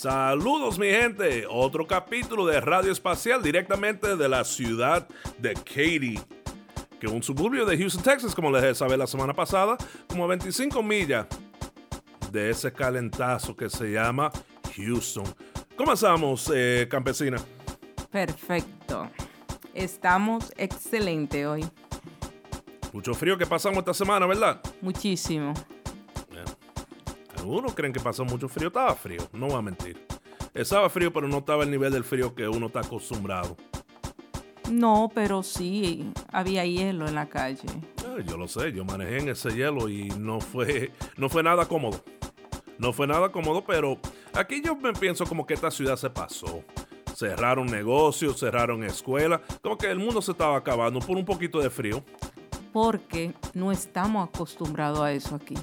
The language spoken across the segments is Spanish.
Saludos mi gente, otro capítulo de Radio Espacial directamente de la ciudad de Katy, que es un suburbio de Houston, Texas, como les saber la semana pasada, como a 25 millas de ese calentazo que se llama Houston. ¿Cómo estamos, eh, campesina? Perfecto. Estamos excelente hoy. Mucho frío que pasamos esta semana, ¿verdad? Muchísimo. Algunos creen que pasó mucho frío. Estaba frío, no voy a mentir. Estaba frío, pero no estaba el nivel del frío que uno está acostumbrado. No, pero sí, había hielo en la calle. yo lo sé, yo manejé en ese hielo y no fue, no fue nada cómodo. No fue nada cómodo, pero aquí yo me pienso como que esta ciudad se pasó. Cerraron negocios, cerraron escuelas, como que el mundo se estaba acabando por un poquito de frío. Porque no estamos acostumbrados a eso aquí.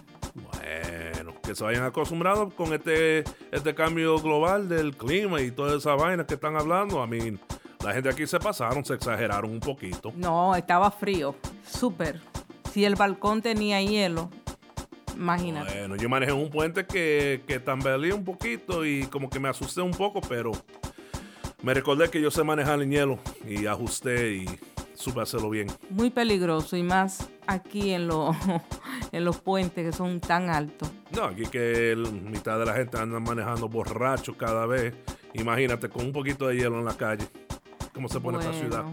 Que se vayan acostumbrados con este, este cambio global del clima y toda esa vaina que están hablando. A mí, la gente aquí se pasaron, se exageraron un poquito. No, estaba frío, súper. Si el balcón tenía hielo, imagínate. Bueno, yo manejé un puente que, que tambaleé un poquito y como que me asusté un poco, pero me recordé que yo sé manejar en hielo y ajusté y supe hacerlo bien. Muy peligroso y más aquí en, en los puentes que son tan altos. No, aquí que mitad de la gente anda manejando borrachos cada vez. Imagínate con un poquito de hielo en la calle. ¿Cómo se pone esta ciudad?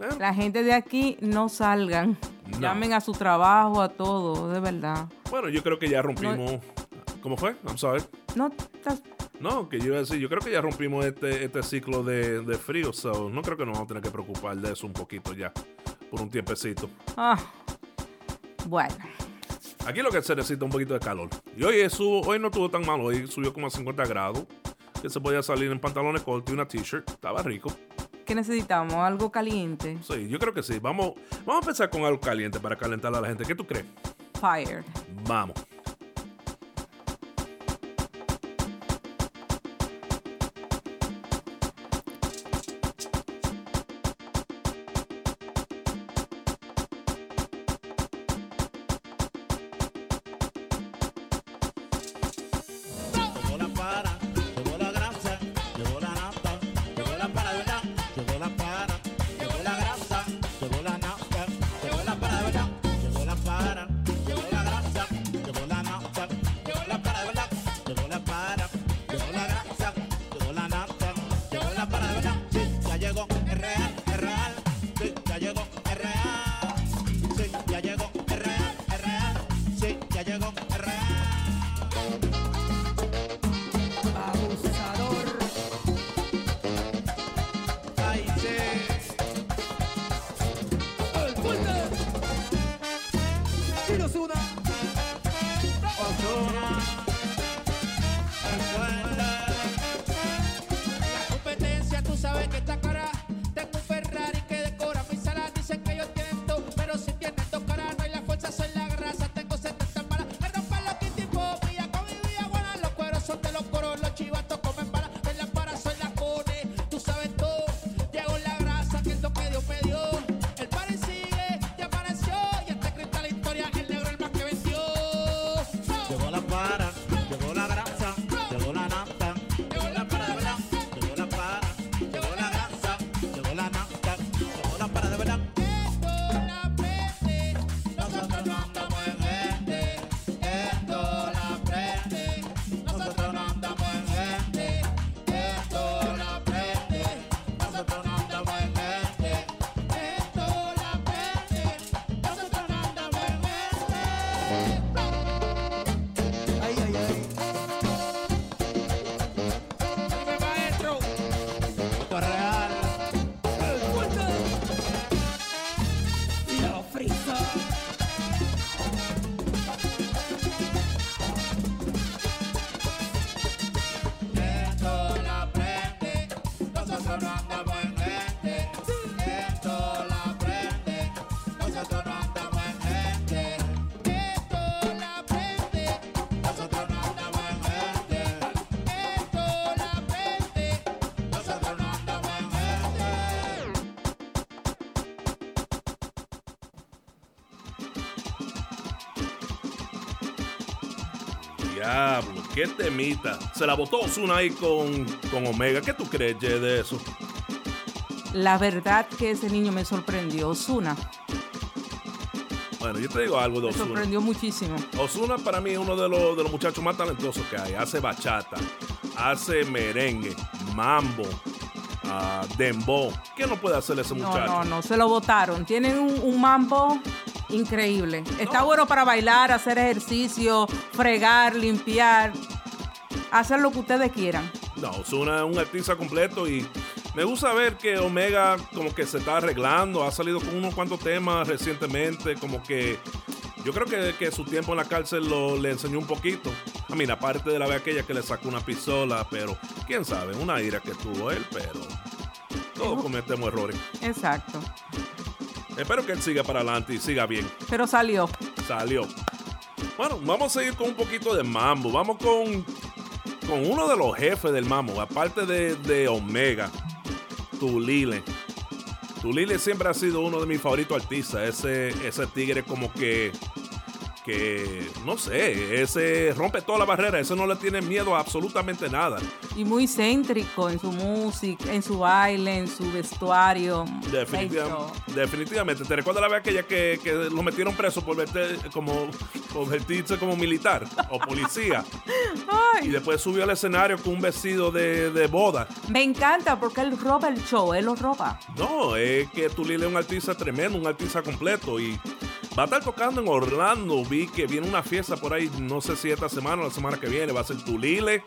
¿Eh? La gente de aquí no salgan. Llamen a su trabajo, a todo, de verdad. Bueno, yo creo que ya rompimos. ¿Cómo fue? I'm sorry. No, no, que yo iba a decir, yo creo que ya rompimos este, este ciclo de, frío, so no creo que nos vamos a tener que preocupar de eso un poquito ya, por un tiempecito. Ah, bueno. Aquí lo que se necesita un poquito de calor. Y hoy, hoy no estuvo tan mal, hoy subió como a 50 grados, que se podía salir en pantalones cortos y una t-shirt, estaba rico. ¿Qué necesitamos? ¿Algo caliente? Sí, yo creo que sí. Vamos, vamos a empezar con algo caliente para calentar a la gente. ¿Qué tú crees? Fire. Vamos. Diablo, qué temita. Se la botó Osuna ahí con, con Omega. ¿Qué tú crees, Jay, de eso? La verdad que ese niño me sorprendió, Osuna. Bueno, yo te digo algo de Me Osuna. sorprendió muchísimo. Osuna para mí es uno de los, de los muchachos más talentosos que hay. Hace bachata, hace merengue, mambo, ah, dembow. ¿Qué no puede hacer ese No, muchacho? no, no, se lo votaron. Tienen un, un mambo increíble. Está bueno para bailar, hacer ejercicio, fregar, limpiar, hacer lo que ustedes quieran. No, es un artista completo y me gusta ver que Omega como que se está arreglando, ha salido con unos cuantos temas recientemente, como que yo creo que, que su tiempo en la cárcel lo, le enseñó un poquito. A mí, aparte de la vez aquella que le sacó una pistola, pero quién sabe, una ira que tuvo él, pero todos cometemos errores. Exacto. Espero que él siga para adelante y siga bien. Pero salió. Salió. Bueno, vamos a seguir con un poquito de mambo. Vamos con, con uno de los jefes del mambo, aparte de, de Omega, Tulile. Tulile siempre ha sido uno de mis favoritos artistas. Ese, ese tigre como que, que, no sé, ese rompe toda la barrera. Ese no le tiene miedo a absolutamente nada. Y muy céntrico en su música, en su baile, en su vestuario. Definitiva- Ay, no. definitivamente. ¿Te recuerdas la vez aquella que, que lo metieron preso por, verte, como, por vestirse como militar o policía? Ay, Y después subió al escenario con un vestido de, de boda. me encanta porque él roba el show, él lo roba. No, es que Tulile es un artista tremendo, un artista completo. Y va a estar tocando en Orlando. Vi que viene una fiesta por ahí, no sé si esta semana o la semana que viene. Va a ser Tulile,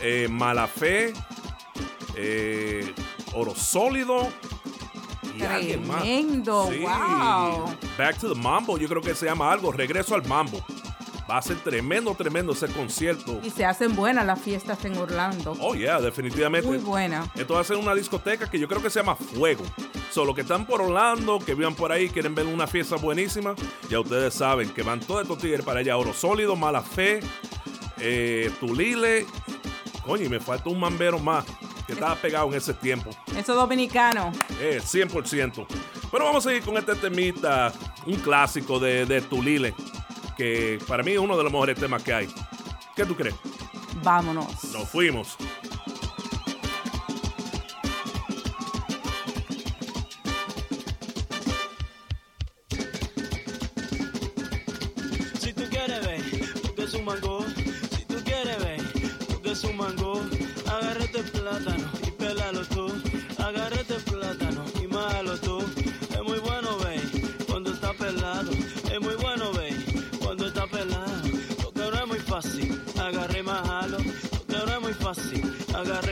eh, Malafé, eh, Oro Sólido. Y alguien más. Tremendo, wow. Back to the Mambo, yo creo que se llama algo. Regreso al Mambo. Va a ser tremendo, tremendo ese concierto. Y se hacen buenas las fiestas en Orlando. Oh, yeah, definitivamente. Muy buena. Esto va a ser una discoteca que yo creo que se llama Fuego. Solo que están por Orlando, que vivan por ahí, quieren ver una fiesta buenísima. Ya ustedes saben que van todos estos tigres para allá. Oro Sólido, Mala Fe, eh, Tulile. Coño, y me falta un mambero más que estaba pegado en ese tiempo. Eso dominicano. Eh, 100%. Pero vamos a seguir con este temita, un clásico de, de Tulile, que para mí es uno de los mejores temas que hay. ¿Qué tú crees? Vámonos. Nos fuimos. Agarré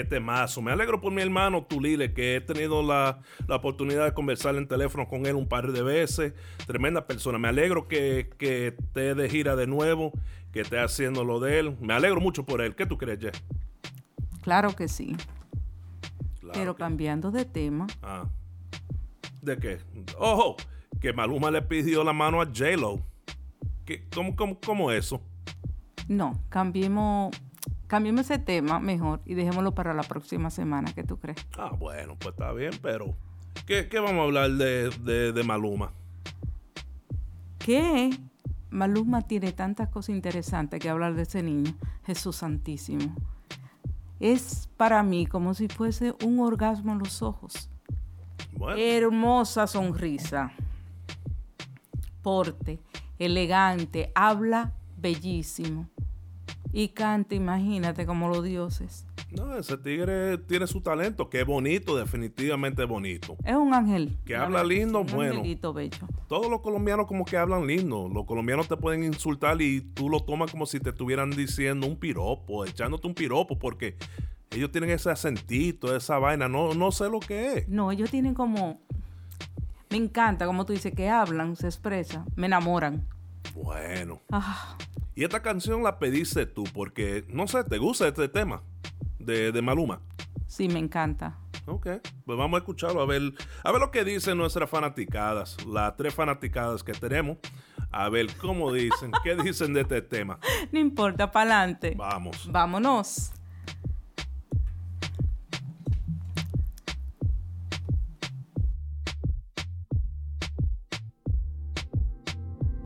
qué temazo. Me alegro por mi hermano Tulile, que he tenido la, la, oportunidad de conversar en teléfono con él un par de veces. Tremenda persona. Me alegro que, que esté de gira de nuevo, que esté haciendo lo de él. Me alegro mucho por él. ¿Qué tú crees, Jay? Claro que sí. Claro Pero que... cambiando de tema. Ah. ¿De qué? Ojo, que Maluma le pidió la mano a J-Lo. ¿Cómo, cómo, ¿Cómo eso? No, cambiemos cambiemos ese tema mejor y dejémoslo para la próxima semana. ¿Qué tú crees? Ah, bueno, pues está bien, pero ¿qué, qué vamos a hablar de, de, de, Maluma? ¿Qué? Maluma tiene tantas cosas interesantes que hablar de ese niño. Jesús Santísimo. Es para mí como si fuese un orgasmo en los ojos. Bueno. Hermosa sonrisa. Porte, elegante, habla bellísimo y canta, imagínate, como los dioses. No, ese tigre tiene su talento, que es bonito, definitivamente bonito. Es un ángel. Que habla lindo, un bueno. Bello. Todos los colombianos como que hablan lindo. Los colombianos te pueden insultar y tú lo tomas como si te estuvieran diciendo un piropo, echándote un piropo, porque ellos tienen ese acentito, esa vaina, no, no sé lo que es. No, ellos tienen como... Me encanta, como tú dices, que hablan, se expresan, me enamoran. Bueno. Ah. Y esta canción la pediste tú porque, no sé, ¿te gusta este tema de, de Maluma? Sí, me encanta. Ok, pues vamos a escucharlo, a ver, a ver lo que dicen nuestras fanaticadas, las tres fanaticadas que tenemos, a ver cómo dicen, qué dicen de este tema. No importa, para adelante. Vamos. Vámonos.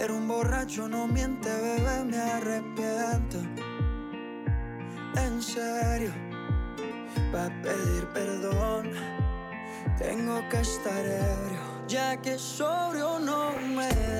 Pero un borracho no miente, bebé, me arrepiento. En serio, para pedir perdón, tengo que estar ebrio, ya que sobrio no me.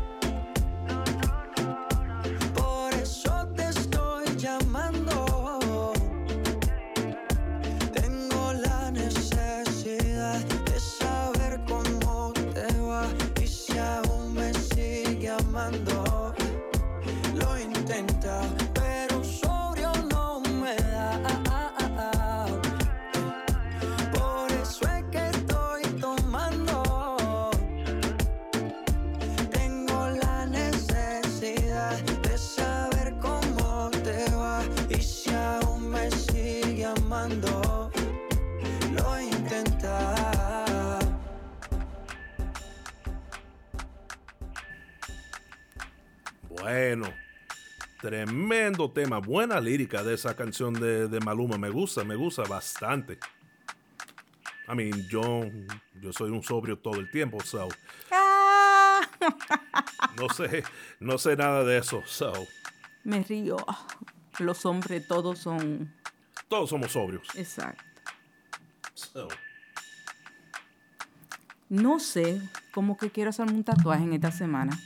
Tremendo tema, buena lírica de esa canción de, de Maluma, me gusta, me gusta bastante. I mean, yo, yo soy un sobrio todo el tiempo, so. Ah. no sé, no sé nada de eso, so. Me río. Los hombres todos son. Todos somos sobrios. Exacto. So. No sé, como que quiero hacerme un tatuaje en esta semana.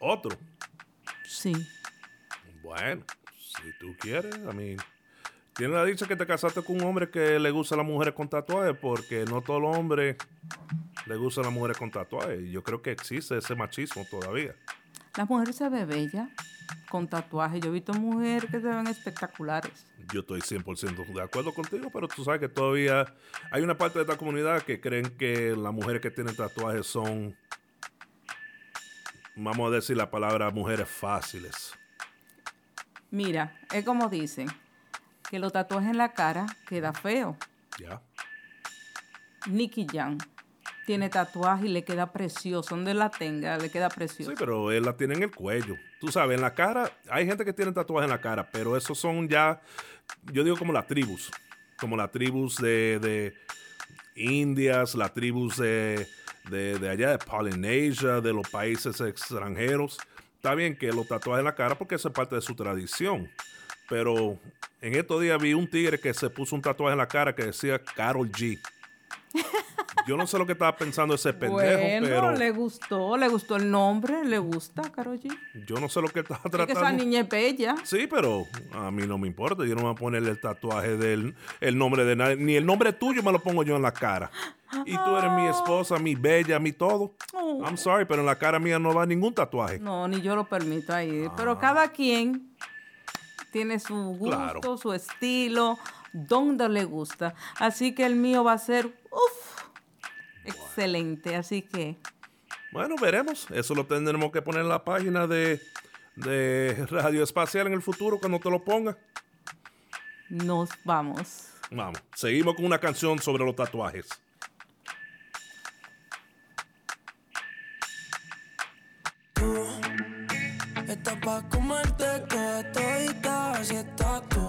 Otro. Sí. Bueno, si tú quieres, a mí. Tiene la dicha que te casaste con un hombre que le gusta a las mujeres con tatuajes, porque no todos los hombres le gustan a las mujeres con tatuajes. Y yo creo que existe ese machismo todavía. Las mujeres se ven bellas con tatuajes. Yo he visto mujeres que se ven espectaculares. Yo estoy 100% de acuerdo contigo, pero tú sabes que todavía hay una parte de esta comunidad que creen que las mujeres que tienen tatuajes son, vamos a decir la palabra, mujeres fáciles. Mira, es como dicen, que los tatuajes en la cara queda feo. Ya. Nicky Jam tiene tatuaje y le queda precioso. Donde la tenga, le queda precioso. Sí, pero él la tiene en el cuello. Tú sabes, en la cara, hay gente que tiene tatuajes en la cara, pero esos son ya, yo digo como las tribus. Como las tribus de, de Indias, las tribus de, de, de allá de Polynesia, de los países extranjeros. Está bien que los tatuajes en la cara porque eso es parte de su tradición. Pero en estos días vi un tigre que se puso un tatuaje en la cara que decía Carol G. Yo no sé lo que estaba pensando ese pendejo, bueno, pero le gustó, le gustó el nombre, le gusta, Karol G. yo no sé lo que estaba Es que esa tratando. niña es bella. Sí, pero a mí no me importa. Yo no me voy a ponerle el tatuaje del el nombre de nadie. Ni el nombre tuyo me lo pongo yo en la cara. Y tú eres mi esposa, mi bella, mi todo. Oh. I'm sorry, pero en la cara mía no va ningún tatuaje. No, ni yo lo permito ahí. Ah. Pero cada quien tiene su gusto, Claro. su estilo, donde le gusta. Así que el mío va a ser, uff, excelente. Así que Bueno, veremos. Eso lo tendremos que poner en la página de, de Radio Espacial en el futuro cuando te lo ponga. nos vamos. Vamos, seguimos con una canción sobre los tatuajes. Estás pa' comerte toda todita, estás tú.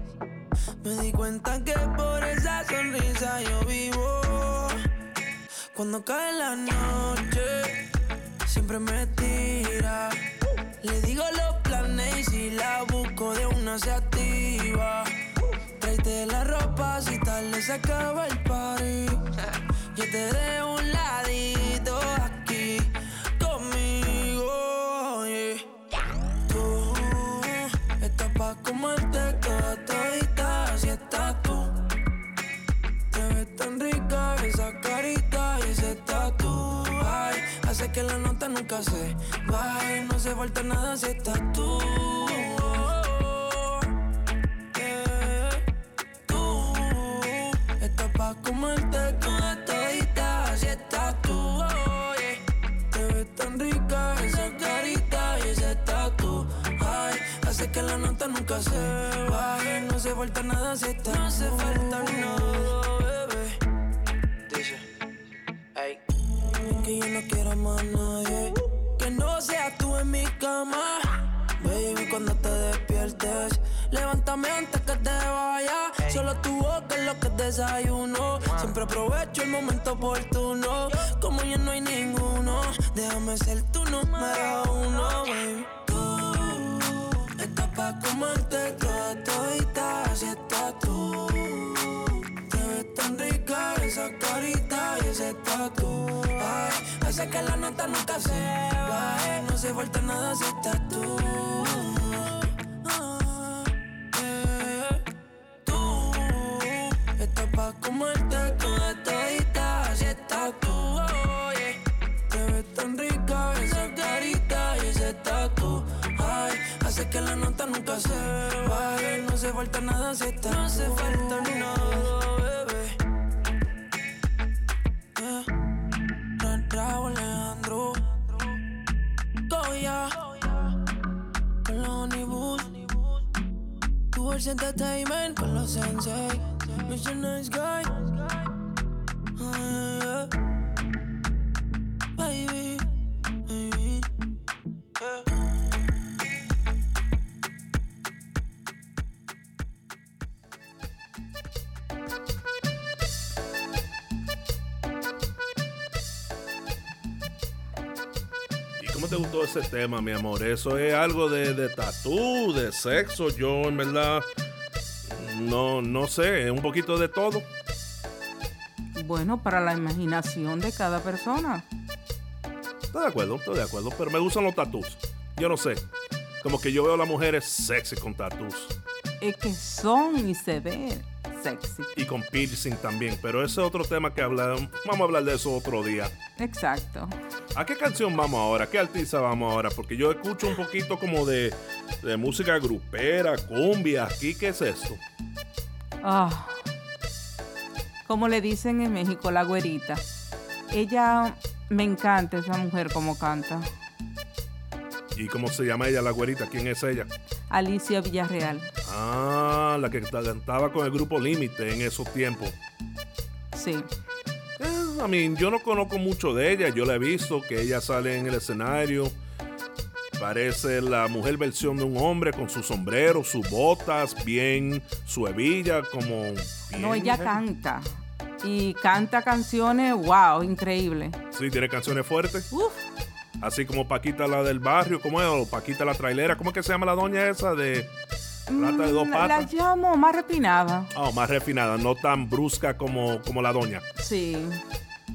Me di cuenta que por esa sonrisa yo vivo. Cuando cae la noche, siempre me tira. Le digo los planes y si la busco de una se activa. Tráete la ropa si tarde se acaba el party. Yo te dejo un ladito aquí conmigo. yeah. Tú estás pa' comerte toda tan rica esa carita y ese tatu. Ay, hace que la nota nunca se baje, no se falta nada si estás tú. Yeah. Tú estás pa' comerte toda todita, así estás tú. Oh, yeah. Te ves tan rica esa carita y ese tatu. Ay, hace que la nota nunca se baje. No se falta nada si está. No se falta nada, Que yo no quiero más nadie. Que no seas tú en mi cama. Baby, cuando te despiertes, levántame antes que te vaya. Solo tu boca es lo que desayuno. Siempre aprovecho el momento oportuno. Como ya no hay ninguno, déjame ser tu número uno, baby. Tú estás pa' comerte toda todita, así estás tú. Te ves tan rica esa carita y ese tatu. Hace que la nota nunca se baje. No se falta nada si estás tú. Ah, eh. Tú estás pa' comerte toda todita, así estás tú. oh, yeah. Te ves tan rica esa carita y ese tatu. Ay, hace que la nota nunca se baje. No se falta nada si estás No se falta nada, Universe Entertainment con los sensei. Mr. Nice Guy. Ah, Baby, ¿Y cómo te gustó ese tema, mi amor? Eso es algo de, de tatú, de sexo. Yo, en verdad, no, no sé, es un poquito de todo. Bueno, para la imaginación de cada persona. Estoy de acuerdo, estoy de acuerdo, pero me gustan los tatús. Yo no sé. Como que yo veo a las mujeres sexy con tatús. Es que son y se ven sexy. Y con piercing también, pero ese es otro tema que hablamos. Vamos a hablar de eso otro día. Exacto. ¿A qué canción vamos ahora? ¿Qué artista vamos ahora? Porque yo escucho un poquito como de, de música grupera, cumbia. ¿Aquí qué es esto? Ah, como le dicen en México, la güerita. Ella, me encanta esa mujer como canta. ¿Y cómo se llama ella, la güerita? ¿Quién es ella? Alicia Villarreal. Ah, la que cantaba con el grupo Límite en esos tiempos. Sí. Eh, I mean, yo no conozco mucho de ella. Yo la he visto que ella sale en el escenario. Parece la mujer versión de un hombre con su sombrero, sus botas, bien, su hebilla, como. No, ella canta. Y canta canciones, wow, increíble. Sí, tiene canciones fuertes. Uf, Así como Paquita la del barrio, ¿cómo es? O Paquita la trailera. ¿Cómo es que se llama la doña esa de plata de dos mm, la, la patas? llamo más refinada. Oh, más refinada, no tan brusca como, como la doña. Sí.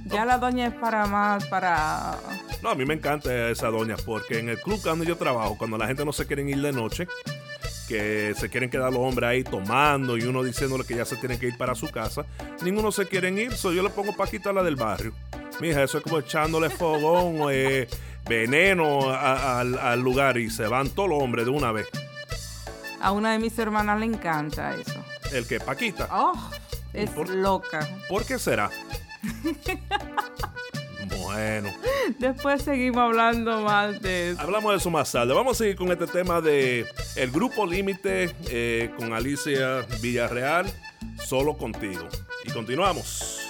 Ya la doña es para más, para... No, a mí me encanta esa doña porque en el club donde yo trabajo, cuando la gente no se quiere ir de noche, que se quieren quedar los hombres ahí tomando y uno diciéndole que ya se tienen que ir para su casa, ninguno se quieren ir, so yo le pongo Paquita la del barrio. Mija, eso es como echándole fogón o eh, veneno a- a- al, lugar y se van todos los hombres de una vez. A una de mis hermanas le encanta eso. El que Paquita. Oh, es por- loca. ¿Por qué será? bueno. Después seguimos hablando más de eso. Hablamos de eso más tarde. Vamos a seguir con este tema de el grupo Límite eh, con Alicia Villarreal, solo contigo. Y continuamos.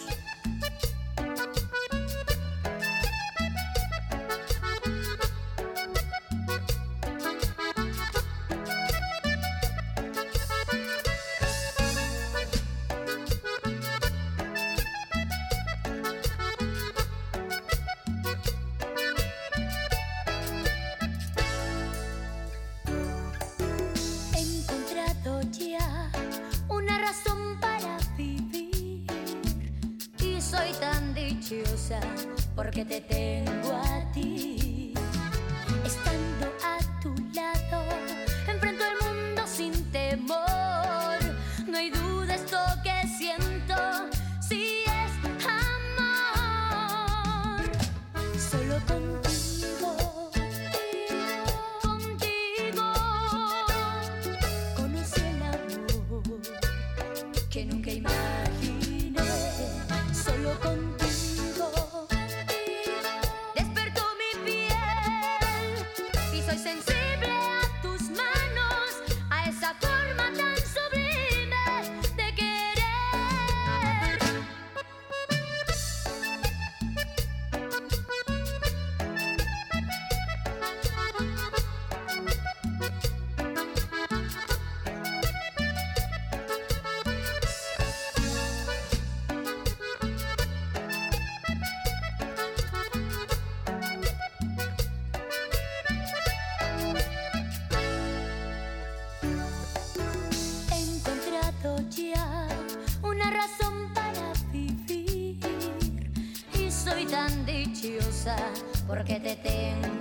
Porque te tengo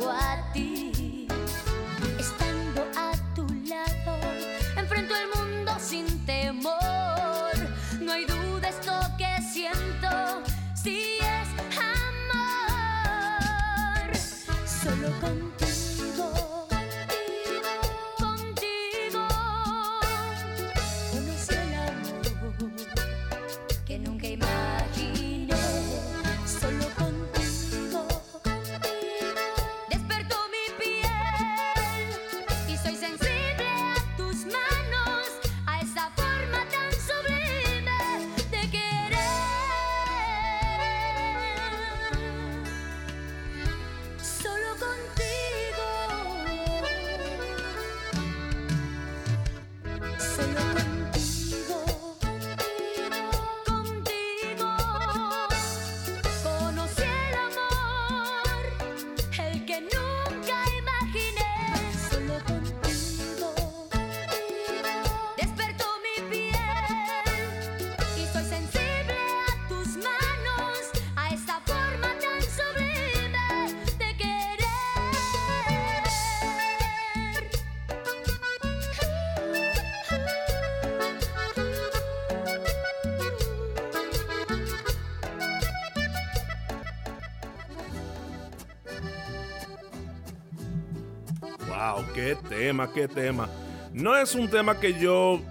qué tema, qué tema. No es un tema que yo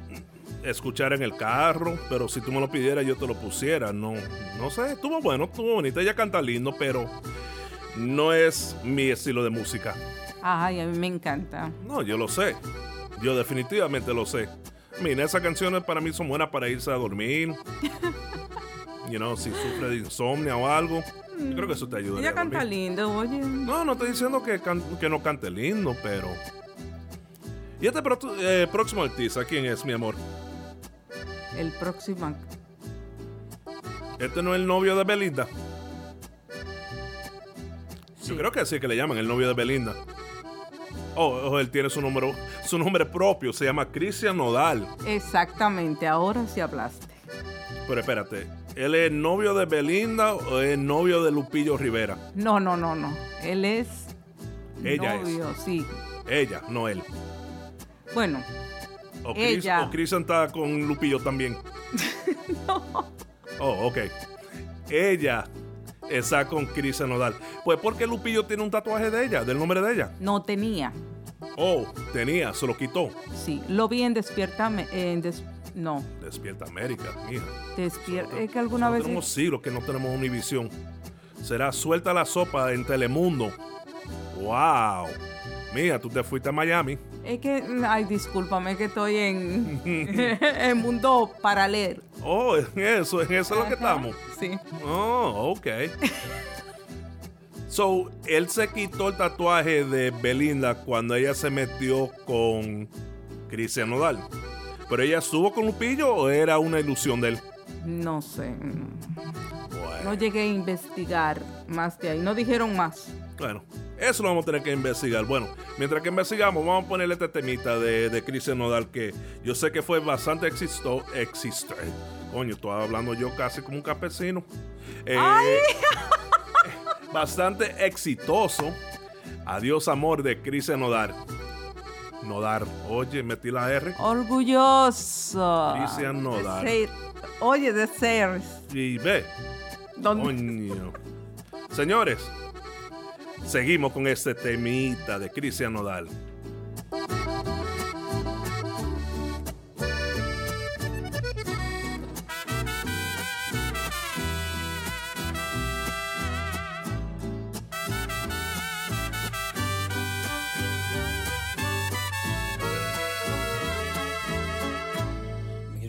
escuchara en el carro, pero si tú me lo pidieras yo te lo pusiera. No, no sé, estuvo bueno, estuvo bonito. Ella canta lindo, pero no es mi estilo de música. Ay, a mí me encanta. No, yo lo sé. Yo definitivamente lo sé. Mira, esas canciones para mí son buenas para irse a dormir. you know, si sufre de insomnio o algo. Yo creo que eso te ayuda. Ella canta lindo, oye. No, no estoy diciendo que, que no cante lindo, pero. ¿Y este eh, próximo artista quién es, mi amor? El próximo. ¿Este no es el novio de Belinda? Yo creo que así que le llaman el novio de Belinda. Oh, él tiene su número, su nombre propio, se llama Cristian Nodal. Exactamente, ahora sí hablaste. Pero espérate, ¿él es novio de Belinda o es novio de Lupillo Rivera? No, no, no, no. Él es Ella novio, sí. Ella, no él. Bueno. O ella. Cristian está con Lupillo también. no. Oh, ok. Ella está con Cristian Nodal. Pues porque Lupillo tiene un tatuaje de ella, del nombre de ella. No tenía. Oh, tenía, se lo quitó. Sí, lo vi en Despierta, en no. Despierta América, mija. Despierta, es que alguna vez... Tenemos siglos que no tenemos Univisión. Será Suelta la Sopa en Telemundo. ¡Wow! Mira, tú te fuiste a Miami. Es que, ay, discúlpame que estoy en, en mundo paralelo. Oh, en eso, en eso es lo que estamos. Sí. Oh, ok. so, él se quitó el tatuaje de Belinda cuando ella se metió con Cristian Nodal. ¿Pero ella estuvo con Lupillo o era una ilusión de él? No sé. No llegué a investigar más de ahí. No dijeron más. Bueno, eso lo vamos a tener que investigar. Bueno, mientras que investigamos, vamos a ponerle este temita de, de Cristian Nodal que yo sé que fue bastante existo, existo. Coño, estoy hablando yo casi como un campesino. Eh, bastante exitoso. Adiós, amor de Cristian Nodal. Nodar. Oye, metí la R. Orgulloso. Cristian Nodal. Oye, de ser. Y ve. Coño. Señores, seguimos con este temita de Cristian Nodal.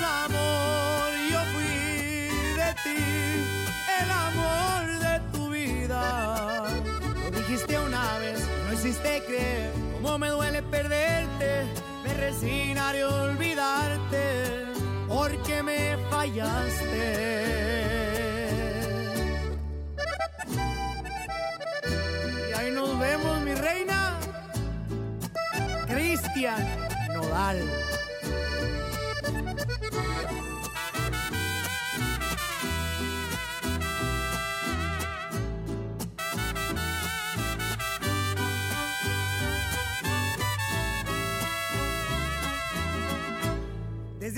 Amor, yo fui de ti, el amor de tu vida. Lo dijiste una vez, no hiciste creer cómo me duele perderte. Me resignaré a olvidarte porque me fallaste. Y ahí nos vemos, mi reina. Cristian Nodal.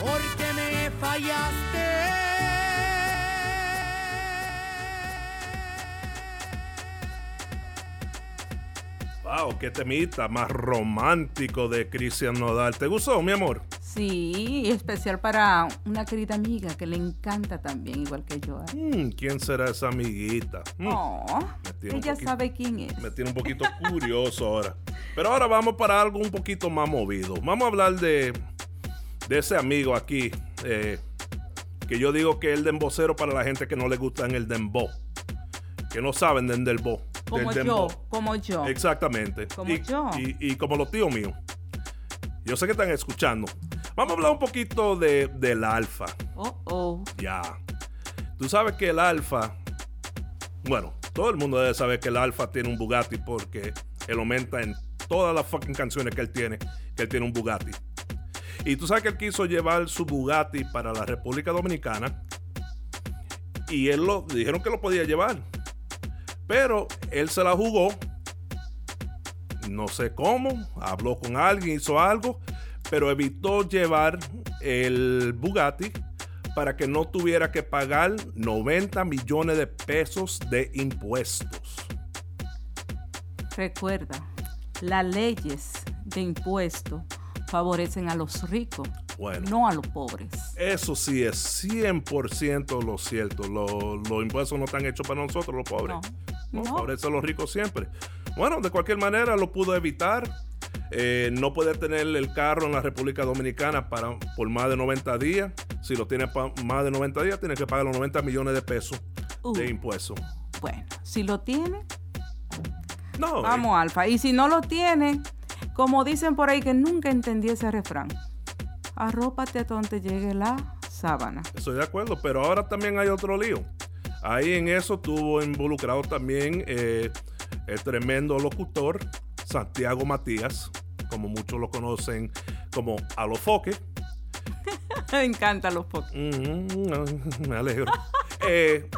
Porque me fallaste. Wow, qué temita más romántico de Cristian Nodal. ¿Te gustó, mi amor? Sí, especial para una querida amiga que le encanta también, igual que yo. ¿eh? Mm, ¿Quién será esa amiguita? Mm, Oh, ella poquito- sabe quién es. Me tiene un poquito curioso ahora. Pero ahora vamos para algo un poquito más movido. Vamos a hablar de, de ese amigo aquí. eh, que yo digo que es el dembocero para la gente que no le gusta en el dembow. Que no saben del dembow. Como del yo, dembow. como yo. Exactamente. Como y, yo. Y, y como los tíos míos. Yo sé que están escuchando. Vamos a hablar un poquito de, del alfa. Oh, oh. Ya. Tú sabes que el Alfa. Bueno, todo el mundo debe saber que el Alfa tiene un Bugatti porque él aumenta en todas las fucking canciones que él tiene, que él tiene un Bugatti. Y tú sabes que él quiso llevar su Bugatti para la República Dominicana. Y él lo dijeron que lo podía llevar. Pero él se la jugó. No sé cómo. Habló con alguien, hizo algo. Pero evitó llevar el Bugatti para que no tuviera que pagar 90 millones de pesos de impuestos. Recuerda, las leyes de impuestos favorecen a los ricos, Bueno. no a los pobres. Eso sí es 100% lo cierto. Lo- los impuestos no están hechos para nosotros, los pobres. No. No, No. favorece a los ricos siempre. Bueno, de cualquier manera lo pudo evitar. Eh, no poder tener el carro en la República Dominicana para, por más de 90 días. Si lo tiene pa- más de 90 días, tiene que pagar los 90 millones de pesos Uh. de impuestos. Bueno, si lo tiene, No, vamos, Alfa. Y si no lo tiene, como dicen por ahí que nunca entendí ese refrán, arrópate a donde llegue la sábana. Estoy de acuerdo, pero ahora también hay otro lío. Ahí en eso estuvo involucrado también eh, el tremendo locutor Santiago Matías, como muchos lo conocen como Alofoque. Me encantan los podcasts. Ujú, me alegro. Eh,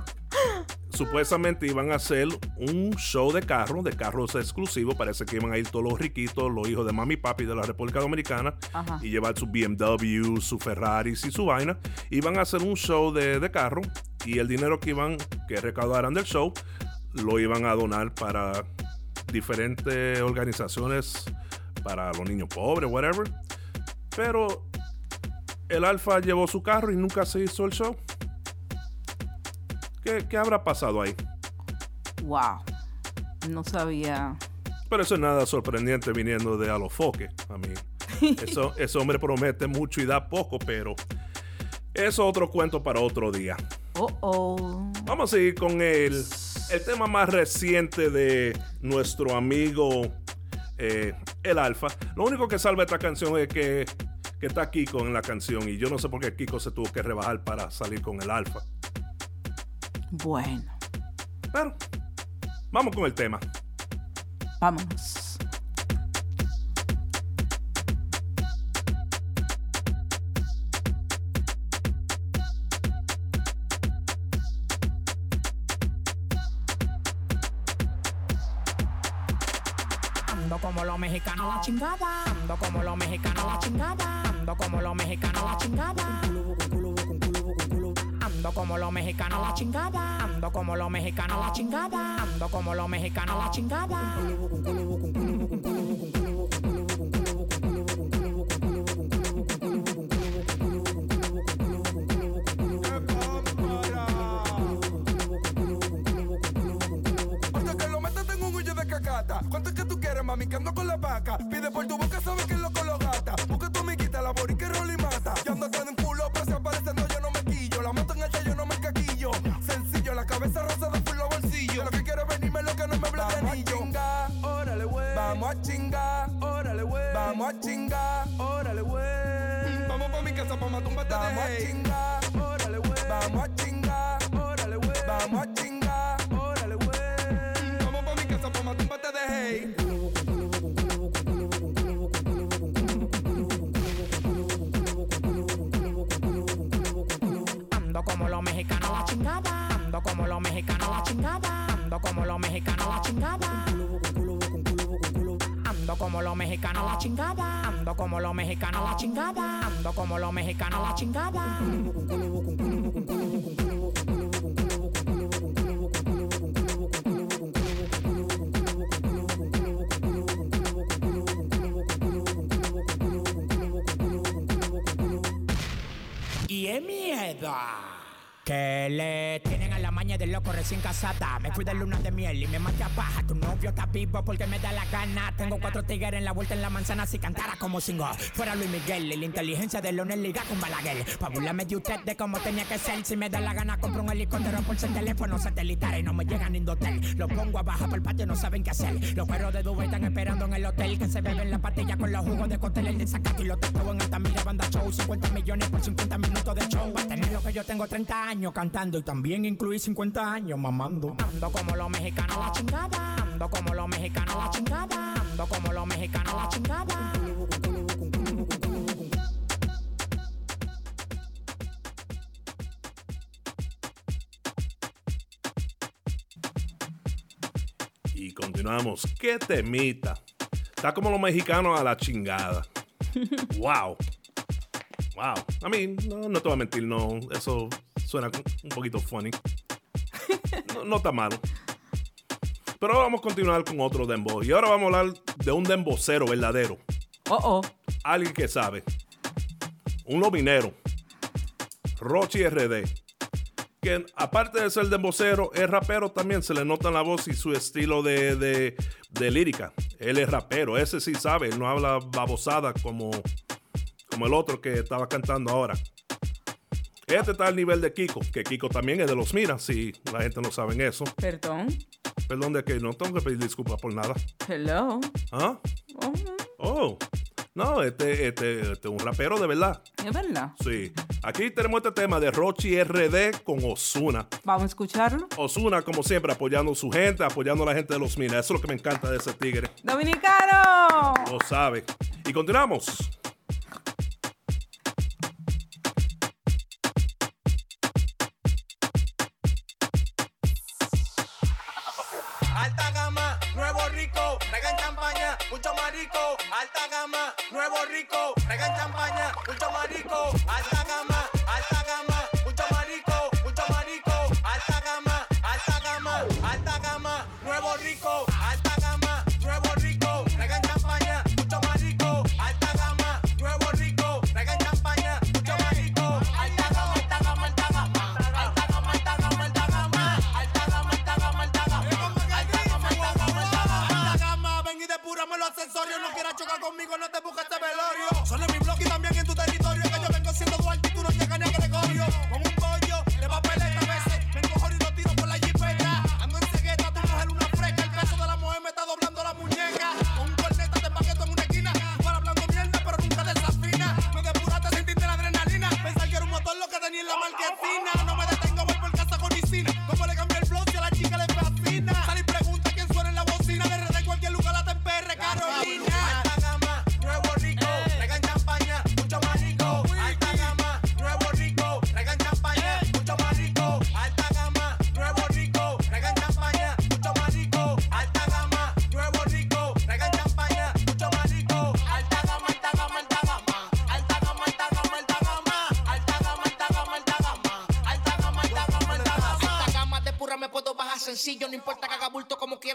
supuestamente iban a hacer un show de carros, de carros exclusivos. Parece que iban a ir todos los riquitos, los hijos de mami y papi de la República Dominicana, Ajá. y llevar sus BMW, sus Ferraris y su vaina. Iban a hacer un show de, de carro y el dinero que iban, que recaudaran del show, lo iban a donar para diferentes organizaciones, para los niños pobres, whatever. Pero el Alfa llevó su carro y nunca se hizo el show. ¿Qué, qué habrá pasado ahí? Wow. No sabía. Pero eso es nada sorprendente viniendo de Alofoque. A mí, eso, ese hombre promete mucho y da poco, pero eso es otro cuento para otro día. Oh, oh. Vamos a seguir con el, el tema más reciente de nuestro amigo eh, El Alfa. Lo único que salva esta canción es que, que está Kiko en la canción y yo no sé por qué Kiko se tuvo que rebajar para salir con El Alfa. Bueno, Pero vamos con el tema. vámonos. Ando como los mexicanos la chingada. Ando como los mexicanos la chingada. Ando como los mexicanos la chingada. Ando como los mexicanos la chingada. Ando como los mexicanos la chingada. Ando como los mexicanos la chingada. Hasta que lo metas en un huille de cacata. ¿Cuánto es que tú quieres, mami? Que ando con la vaca. Pide por tu boca, sabes que es loco lo Vamos a chingar, órale, güey. Vamos a chingar, órale, güey. Vamos a chingar. Órale, güey. Vamos pa' mi casa pa' matar un bate Vamos a chingar. Órale, güey. Vamos a chingar. Mexicanos la chingada. Ando como los mexicanos la chingada. Ando como los mexicanos la chingada. Y es miedo. Que le a maña de loco recién casada. Me fui de luna de miel y me maté a paja. Tu novio está vivo porque me da la gana. Tengo cuatro tigres en la vuelta en la manzana. Si cantara como singo, fuera Luis Miguel. Y la inteligencia de Leonel liga con Balaguer. Pa' burlarme de usted de cómo tenía que ser. Si me da la gana, compro un helicóptero por ser teléfono satelital. Y no me llegan ni hotel. Los pongo a bajar por el patio, no saben qué hacer. Los perros de Dubai están esperando en el hotel. Que se beben la pastilla con los jugos de cóctel. El de Zacate y los testeo en altamira banda show. 50 millones por 50 minutos de show. Va a tener lo que yo tengo 30 años cantando. Y también incluí 50 años mamando. Ando como los mexicanos la chingada. Ando como los mexicanos la chingada. Ando como los mexicanos la chingada. Y continuamos. ¡Qué temita! Está como los mexicanos a la chingada. ¡Wow! ¡Wow! I mean, no, no te voy a mentir, no. Eso suena un poquito funny. No, no está malo. Pero ahora vamos a continuar con otro dembow. Y ahora vamos a hablar de un dembocero verdadero. Oh, oh. Alguien que sabe. Un lobinero. Rochi RD. Que aparte de ser dembocero, es rapero también. Se le nota en la voz y su estilo de, de, de lírica. Él es rapero. Ese sí sabe. Él no habla babosada como, como el otro que estaba cantando ahora. Este está al nivel de Kiko, que Kiko también es de los Miras, si la gente no sabe eso. Perdón. Perdón de que no tengo que pedir disculpas por nada. Hello. ¿Ah? Oh, Oh. No, este, este, este es un rapero de verdad. es verdad. Sí. Aquí tenemos este tema de Rochi RD con Osuna. Vamos a escucharlo. Osuna, como siempre, apoyando a su gente, apoyando a la gente de los Minas. Eso es lo que me encanta de ese tigre. ¡Dominicano! Lo sabe. Y continuamos. Rico, traigan champaña, mucho marico. Alta gama, nuevo rico, traigan champaña, mucho marico. Alta gama,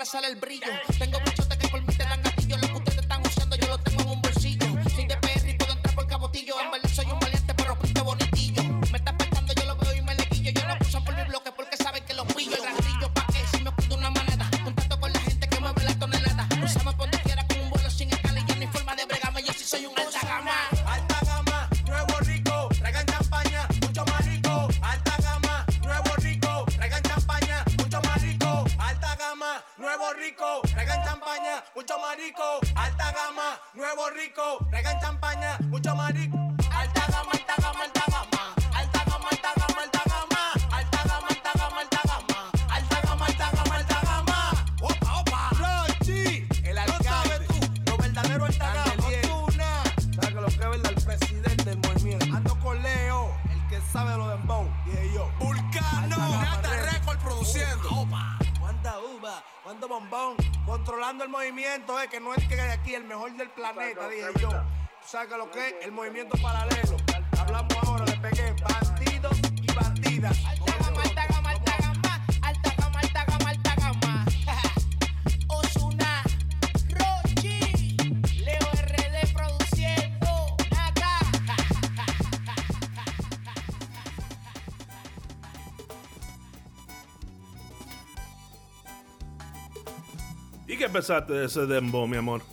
sale el brillo. Que lo que es el movimiento paralelo. Hablamos ahora, le pegué bandidos y bandidas. Alta gama, alta gama, alta gama, alta gama, alta gama, alta gama. Osuna, Rochi, Leo RD produciendo, Nata. ¿Y qué pensaste de ese dembow, mi amor?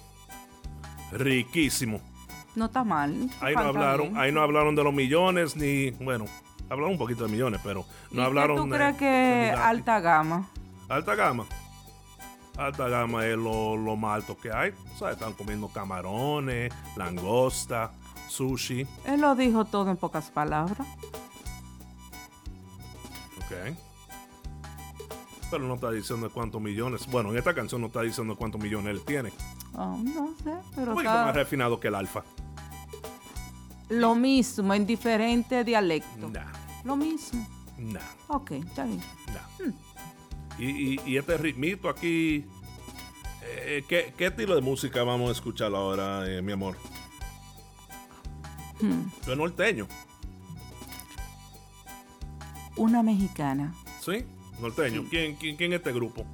Riquísimo. No está mal. Ahí no hablaron, bien. ahí no hablaron de los millones ni, bueno, hablaron un poquito de millones, pero ¿Y no qué hablaron tú de- crees de que alta gama? Alta gama. Alta gama es lo, lo más alto que hay. O sea, están comiendo camarones, langosta, sushi. Él lo dijo todo en pocas palabras. Ok. Pero no está diciendo cuántos millones. Bueno, en esta canción no está diciendo cuántos millones él tiene. Oh, no sé, pero Un poquito está más refinado que el alfa. Lo mismo en diferente dialecto. Nah, Lo mismo. nah, Ok, está bien. nah. Y, y- y este ritmito aquí. eh, ¿qué, qué estilo de música vamos a escuchar ahora, eh, mi amor? Hmm. Yo norteño. Una mexicana. ¿Sí? Norteño. ¿Quién, quién, quién es este grupo?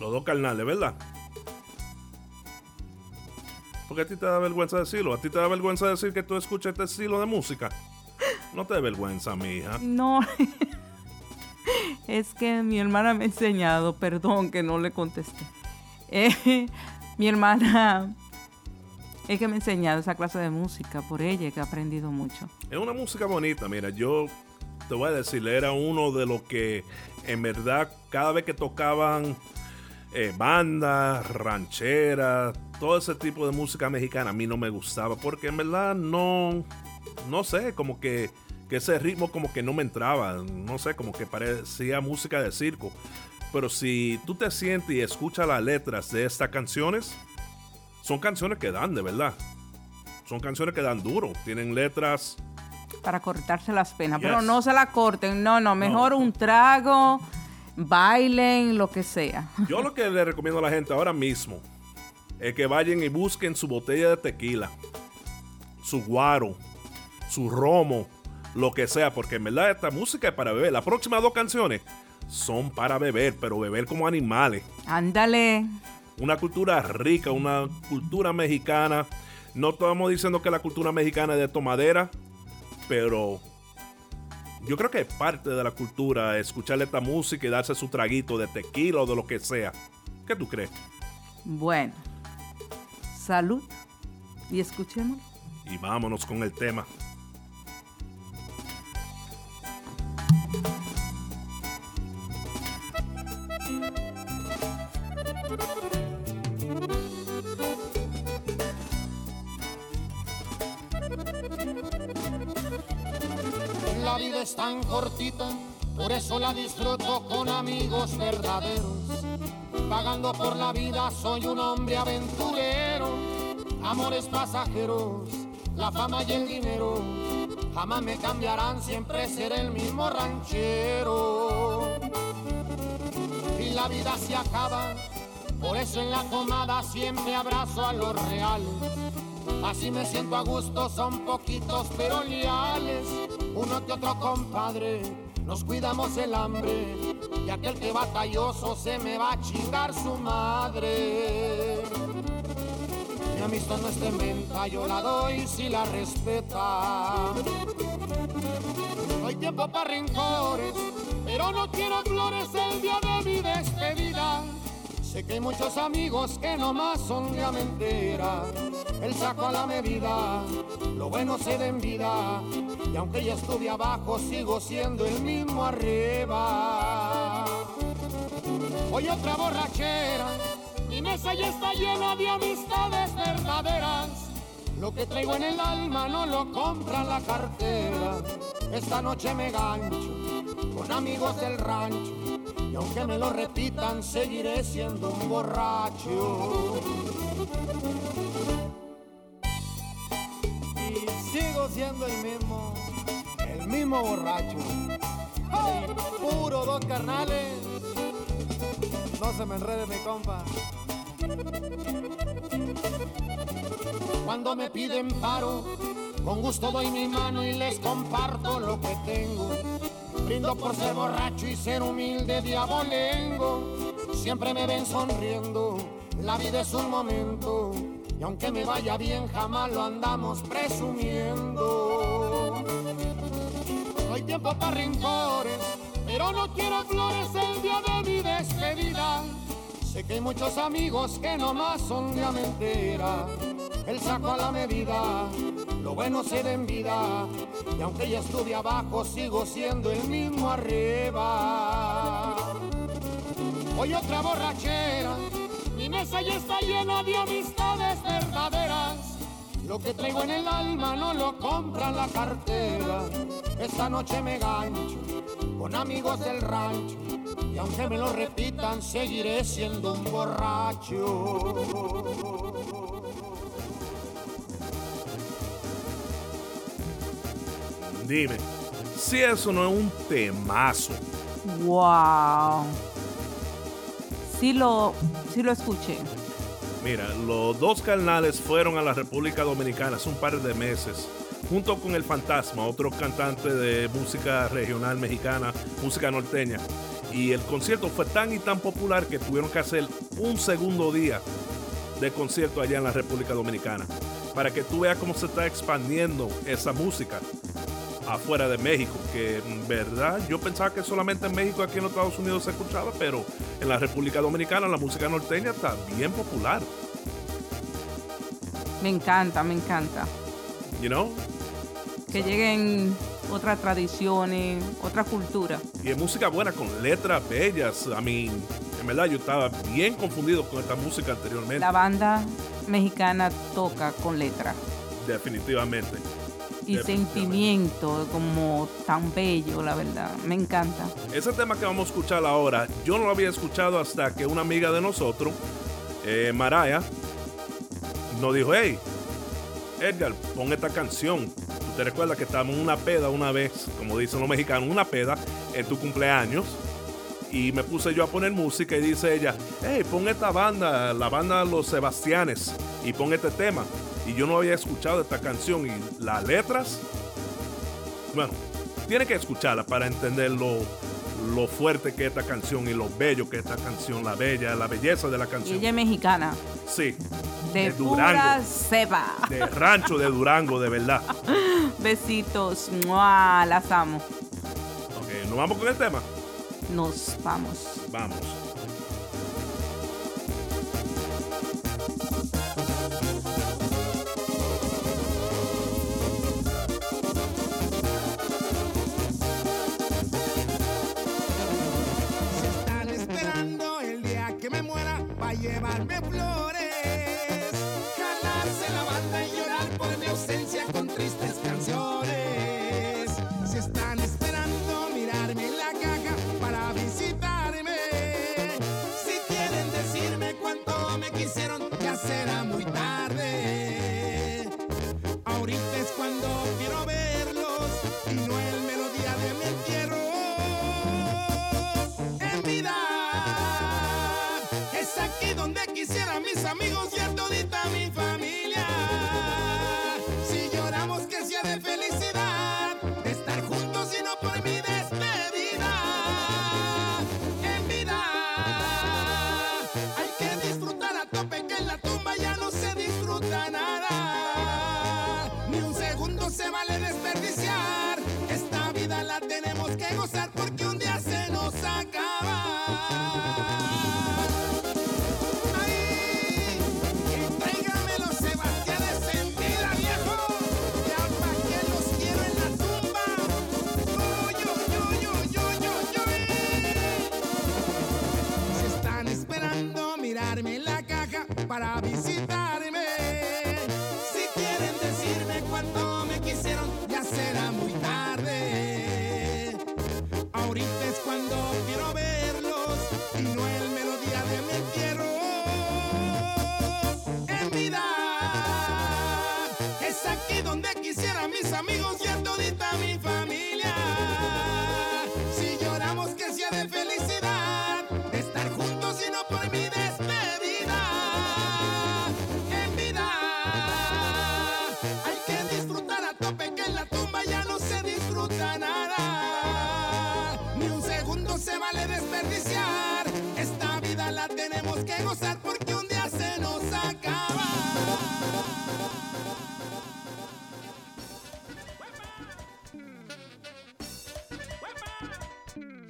Los dos carnales, ¿verdad? Porque a ti te da vergüenza decirlo. A ti te da vergüenza decir que tú escuchas este estilo de música. No te da vergüenza, mi hija. No. es que mi hermana me ha enseñado, perdón que no le contesté. Eh, mi hermana es que me ha enseñado esa clase de música, por ella que he aprendido mucho. Es una música bonita, mira, yo te voy a decir, era uno de los que en verdad cada vez que tocaban eh, bandas, rancheras, todo ese tipo de música mexicana a mí no me gustaba, porque en verdad no, no sé, como que, que ese ritmo como que no me entraba, no sé, como que parecía música de circo. Pero si tú te sientes y escuchas las letras de estas canciones, son canciones que dan, de verdad. Son canciones que dan duro, tienen letras Para cortarse las penas, pero no se la corten, no, no, mejor un trago, bailen, lo que sea. Yo lo que le recomiendo a la gente ahora mismo es que vayan y busquen su botella de tequila, su guaro, su romo, lo que sea, porque en verdad esta música es para beber. Las próximas dos canciones son para beber, pero beber como animales. Ándale. Una cultura rica, una cultura mexicana. No estamos diciendo que la cultura mexicana es de tomadera, pero yo creo que es parte de la cultura escuchar esta música y darse su traguito de tequila o de lo que sea. ¿Qué tú crees? Bueno, salud y escuchemos. Y vámonos con el tema. Cortita, por eso la disfruto con amigos verdaderos. Pagando por la vida soy un hombre aventurero. Amores pasajeros, la fama y el dinero jamás me cambiarán, siempre seré el mismo ranchero. Y la vida se acaba, por eso en la comada siempre abrazo a los reales. Así me siento a gusto, son poquitos pero leales. Uno que otro compadre, nos cuidamos el hambre. Y aquel que batalloso se me va a chingar su madre. Mi amistad no es de menta, yo la doy si la respeta. No hay tiempo para rencores, pero no quiero flores el día de mi despedida. Sé que hay muchos amigos que nomás son de mentira. El saco a la medida, lo bueno se da vida. Y aunque ya estuve abajo, sigo siendo el mismo arriba. Hoy otra borrachera, mi mesa ya está llena de amistades verdaderas. Lo que traigo en el alma no lo compra la cartera. Esta noche me gancho con amigos del rancho. Y aunque me lo repitan, seguiré siendo un borracho. Y sigo siendo el mismo, el mismo borracho. Ay, puro dos carnales. No se me enrede mi compa. Cuando me piden paro, con gusto doy mi mano y les comparto lo que tengo. Brindo por ser borracho y ser humilde diabolengo. Siempre me ven sonriendo, la vida es un momento. Y aunque me vaya bien, jamás lo andamos presumiendo. No hay tiempo para rencores, pero no quiero flores el día de mi despedida. Sé que hay muchos amigos que nomás son de mentira. El saco a la medida, lo bueno se da en vida. Y aunque ya estuve abajo, sigo siendo el mismo arriba. Hoy otra borrachera, mi mesa ya está llena de amistades verdaderas. Lo que traigo en el alma no lo compra la cartera. Esta noche me gancho con amigos del rancho. Y aunque me lo repitan, seguiré siendo un borracho. Dime, si eso no es un temazo. Wow. Sí lo, sí lo escuché. Mira, los dos carnales fueron a la República Dominicana hace un par de meses, junto con el Fantasma, otro cantante de música regional mexicana, música norteña. Y el concierto fue tan y tan popular que tuvieron que hacer un segundo día de concierto allá en la República Dominicana, para que tú veas cómo se está expandiendo esa música afuera de México, que en verdad yo pensaba que solamente en México, aquí en los Estados Unidos se escuchaba, pero en la República Dominicana la música norteña está bien popular. Me encanta, me encanta. You know? Que lleguen otras tradiciones, otra cultura. Y es música buena con letras bellas. A mí, en verdad, yo estaba bien confundido con esta música anteriormente. La banda mexicana toca con letra. Definitivamente. Y sentimiento como tan bello, la verdad. Me encanta. Ese tema que vamos a escuchar ahora, yo no lo había escuchado hasta que una amiga de nosotros, eh, Maraya, nos dijo, hey, Edgar, pon esta canción. Tú te recuerdas que estábamos en una peda una vez, como dicen los mexicanos, una peda en tu cumpleaños. Y me puse yo a poner música y dice ella, hey, pon esta banda, la banda Los Sebastianes, y pon este tema. Y yo no había escuchado esta canción y las letras, bueno, tiene que escucharla para entender lo, lo fuerte que es esta canción y lo bello que es esta canción, la bella, la belleza de la Y canción. ella es mexicana. Sí. De, De Durango. ceba. De rancho de Durango, de verdad. Besitos. ¡Mua! Las amo. Ok, ¿nos vamos con el tema? Nos vamos. Vamos.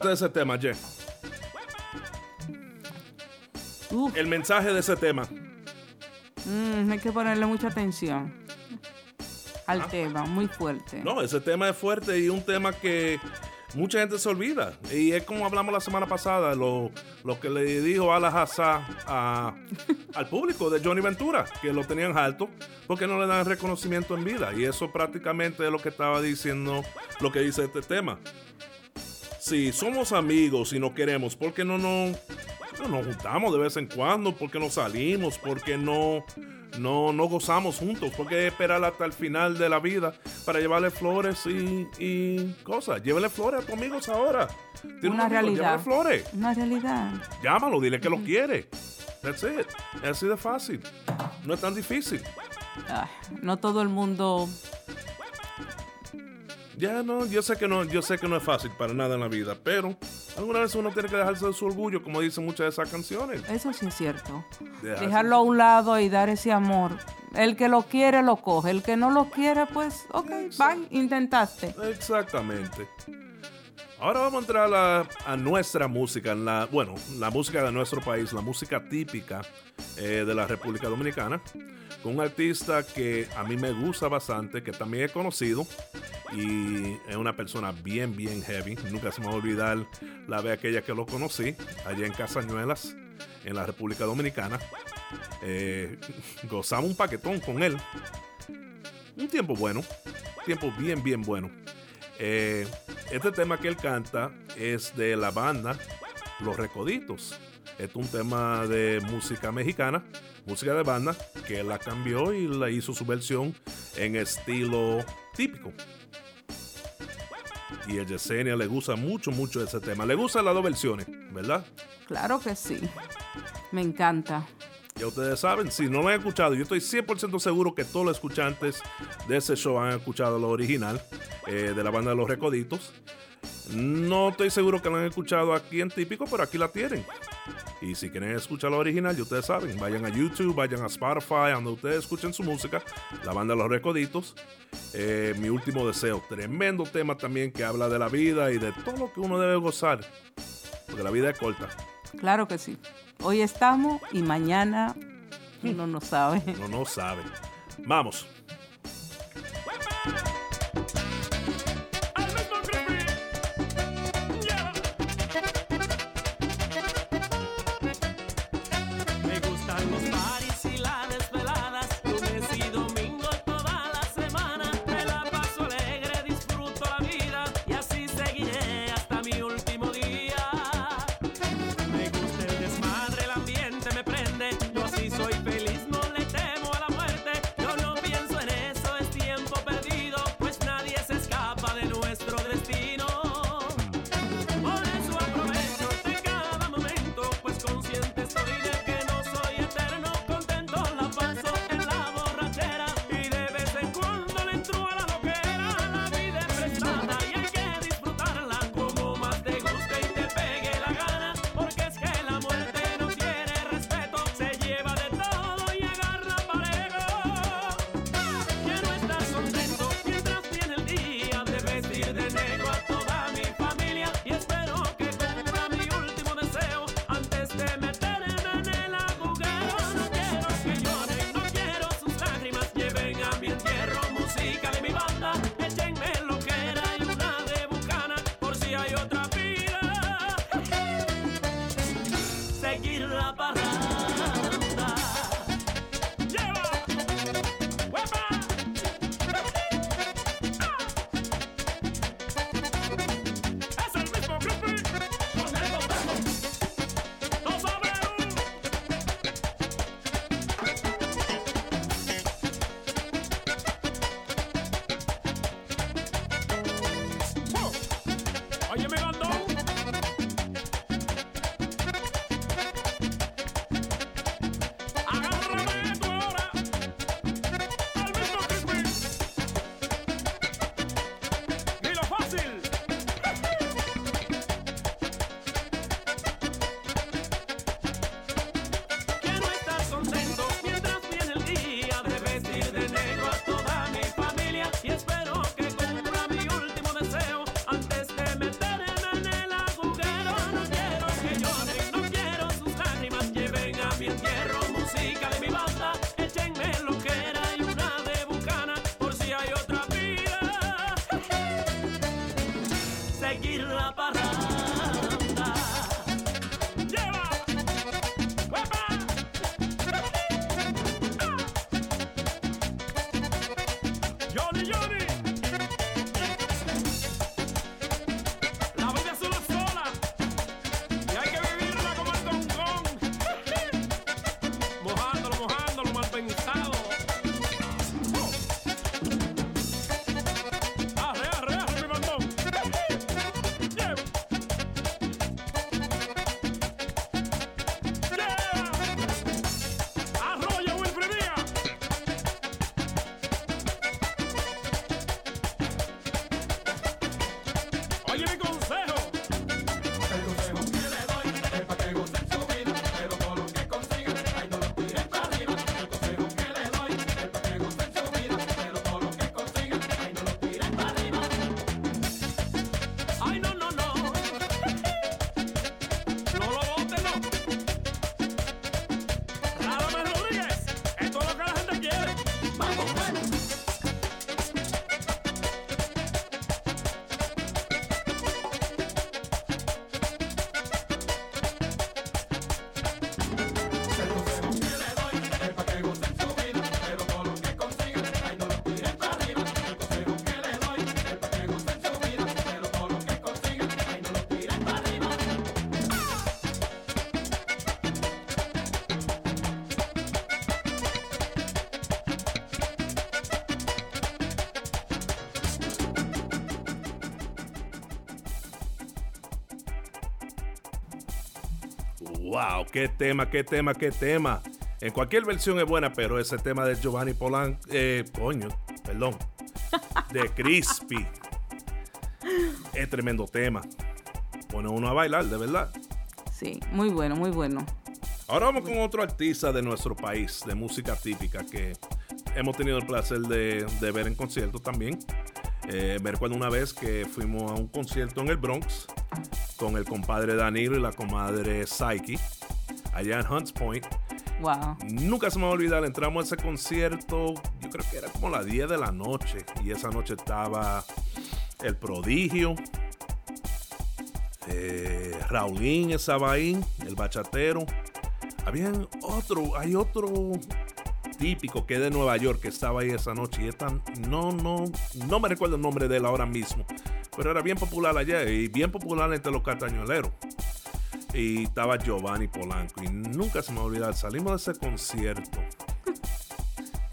De ese tema. Uf, El mensaje de ese tema. mm, hay que ponerle mucha atención al tema, muy fuerte. Ah. No, ese tema es fuerte y un tema que mucha gente se olvida. Y es como hablamos la semana pasada, lo, lo que le dijo Ala Hassá a- al público de Johnny Ventura, que lo tenían alto, porque no le dan reconocimiento en vida. Y eso prácticamente es lo que estaba diciendo, lo que dice este tema. Si somos amigos y no queremos, ¿por qué no, no, no nos juntamos de vez en cuando? ¿Por qué no salimos? ¿Por qué no, no, no gozamos juntos? ¿Por qué esperar hasta el final de la vida para llevarle flores y, y cosas? Llévele flores a tus amigos ahora. Tiene un Una amigo, realidad. flores. Una realidad. Llámalo, dile que lo quiere. That's it. Es así de fácil. No es tan difícil. Ah, no todo el mundo. Ya no, yo sé que no, yo sé que no es fácil para nada en la vida, pero alguna vez uno tiene que dejarse de su orgullo, como dicen muchas de esas canciones. Eso sí es cierto. Dejarse- Dejarlo a un lado y dar ese amor. El que lo quiere, lo coge. El que no lo quiere, pues, ok, bye, intentaste. Exactamente. Ahora vamos a entrar a, nuestra música, la, bueno, la música de nuestro país, la música típica eh, de la República Dominicana, con un artista que a mí me gusta bastante, que también he conocido y es una persona bien, bien heavy. Nunca se me va a olvidar la vez aquella que lo conocí, allá en Casañuelas, en la República Dominicana. Eh, gozamos un paquetón con él. Un tiempo bueno, tiempo bien, bien bueno. Eh, este tema que él canta es de la banda Los Recoditos. Es un tema de música mexicana, música de banda, que la cambió y la hizo su versión en estilo típico. Y a Yesenia le gusta mucho, mucho ese tema. Le gustan las dos versiones, ¿verdad? Claro que sí. Me encanta. Ya ustedes saben, si no lo han escuchado, yo estoy 100% seguro que todos los escuchantes de ese show han escuchado lo original eh, de la banda de los Recoditos. No estoy seguro que lo han escuchado aquí en Típico, pero aquí la tienen. Y si quieren escuchar lo original, ya ustedes saben, vayan a YouTube, vayan a Spotify, donde ustedes escuchen su música, la banda los Recoditos. Eh, mi último deseo, tremendo tema también que habla de la vida y de todo lo que uno debe gozar, porque la vida es corta. Claro que sí. Hoy estamos y mañana uno no sabe. Uno no sabe. Vamos. Wow, qué tema, qué tema, qué tema. En cualquier versión es buena, pero ese tema de Giovanni Polanco, eh, coño, perdón, de Crispy, es tremendo tema. Pone uno a bailar, de verdad. Sí, muy bueno, muy bueno. Ahora vamos con otro artista de nuestro país, de música típica, que hemos tenido el placer de, de ver en concierto también. Eh, me recuerdo una vez que fuimos a un concierto en el Bronx con el compadre Danilo y la comadre Psyche, allá en Hunts Point. Wow. Nunca se me va a olvidar, entramos a ese concierto, yo creo que era como las 10 de la noche, y esa noche estaba El Prodigio, eh, Raulín estaba ahí, el bachatero. Había otro, hay otro típico que es de Nueva York que estaba ahí esa noche y es tan- no, no, no me recuerdo el nombre de él ahora mismo, pero era bien popular allá y bien popular entre los castañueleros. Y estaba Giovanni Polanco y nunca se me va a olvidar, salimos de ese concierto.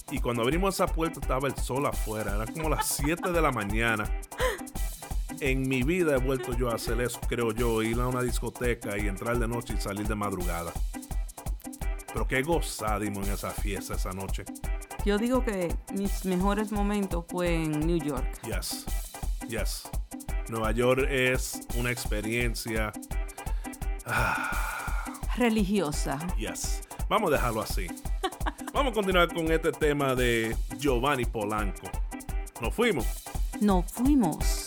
Y cuando abrimos esa puerta estaba el sol afuera, era como las 7 de la mañana. En mi vida he vuelto yo a hacer eso, creo yo, ir a una discoteca y entrar de noche y salir de madrugada. Pero qué gozadimos en esa fiesta esa noche. Yo digo que mis mejores momentos fue en New York. Yes, yes. Nueva York es una experiencia. Ah, Religiosa. yes. Vamos a dejarlo así. Vamos a continuar con este tema de Giovanni Polanco. Nos fuimos. Nos fuimos.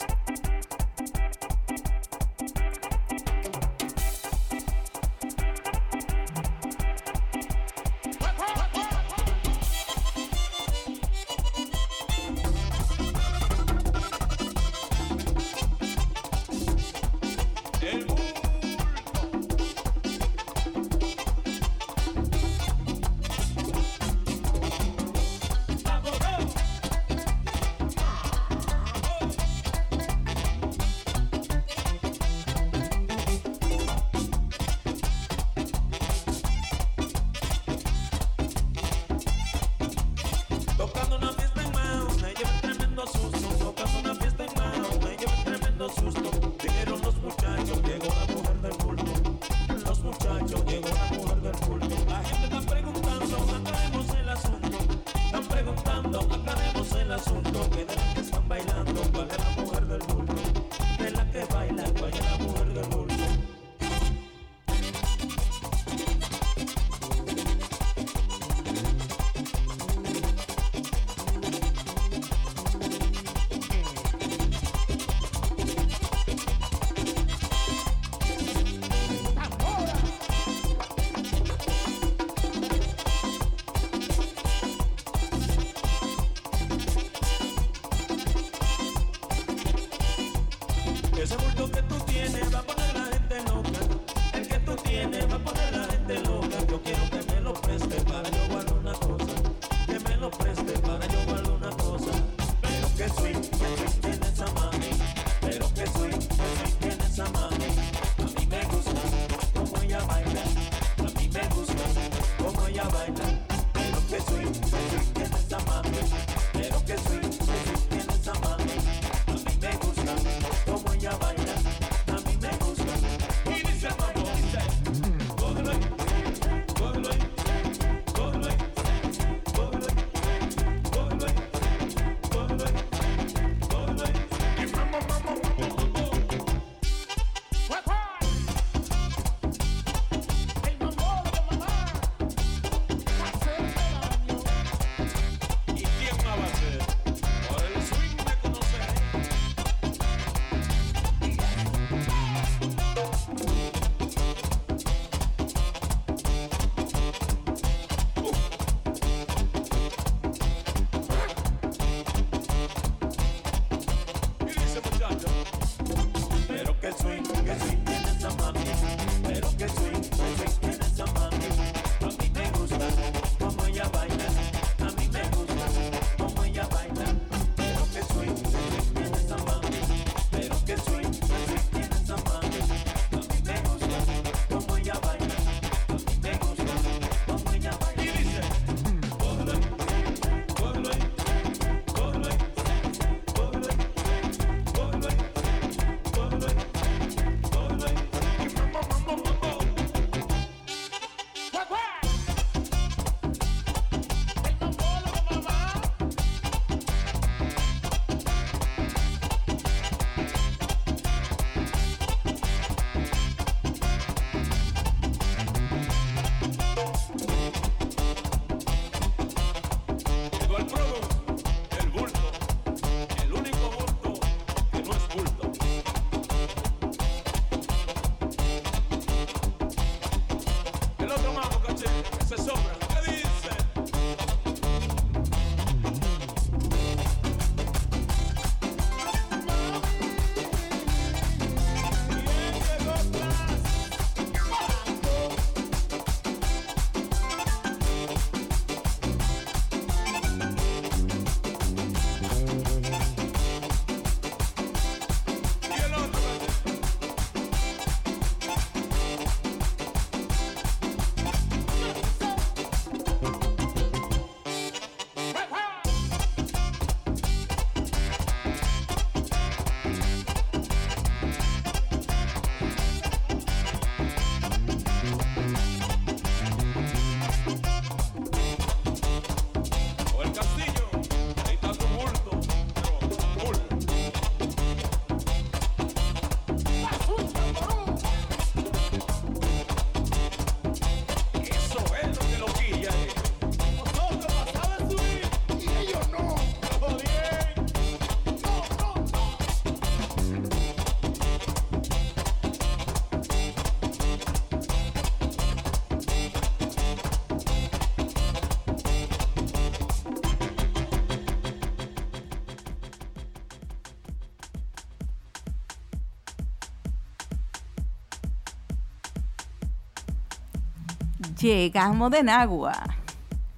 Llegamos de Nagua.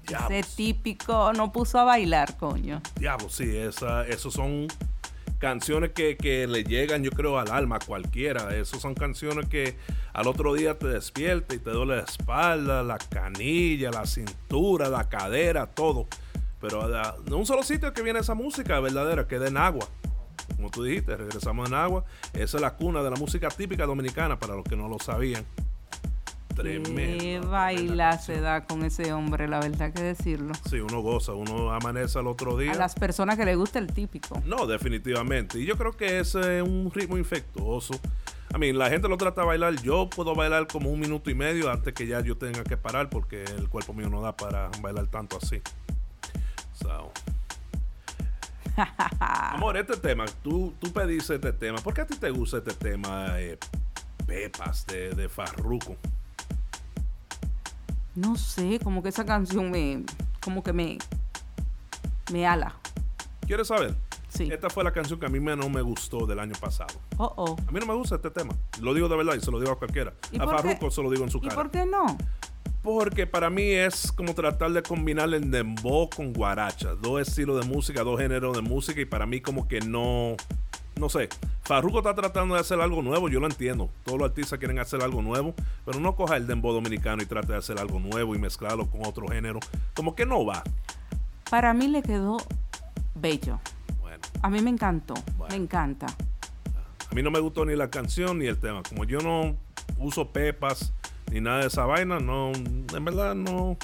Ese típico no puso a bailar, coño. Diablo, sí, esa, esos son canciones que, que le llegan, yo creo, al alma a cualquiera. Esos son canciones que al otro día te despierta y te duele la espalda, la canilla, la cintura, la cadera, todo. Pero de un solo sitio que viene esa música verdadera, que es de Nagua. Como tú dijiste, regresamos a Nagua. Esa es la cuna de la música típica dominicana, para los que no lo sabían. Tremendo. Qué baila se da con ese hombre, la verdad que decirlo. Sí, uno goza, uno amanece al otro día. A las personas que les gusta el típico. No, definitivamente. Y yo creo que es un ritmo infectuoso. A mí, la gente lo trata de bailar. Yo puedo bailar como un minuto y medio antes que ya yo tenga que parar porque el cuerpo mío no da para bailar tanto así. So. Amor, este tema, tú, tú pediste este tema. ¿Por qué a ti te gusta este tema, eh, Pepas, de, de Farruko? No sé, como que esa canción me. como que me. me ala. ¿Quieres saber? Sí. Esta fue la canción que a mí no me gustó del año pasado. Oh, oh. A mí no me gusta este tema. Lo digo de verdad y se lo digo a cualquiera. ¿Y A? Farruko se lo digo en su ¿Y cara. por qué no? Porque para mí es como tratar de combinar el dembow con guaracha. Dos estilos de música, dos géneros de música. Y para mí como que no... No sé. Farruko está tratando de hacer algo nuevo. Yo lo entiendo. Todos los artistas quieren hacer algo nuevo. Pero no coja el dembow dominicano y trate de hacer algo nuevo y mezclarlo con otro género. Como que no va. Para mí le quedó bello. Bueno. A mí me encantó. Me encanta. A mí no me gustó ni la canción ni el tema. Como yo no uso pepas ni nada de esa vaina, no... En verdad no...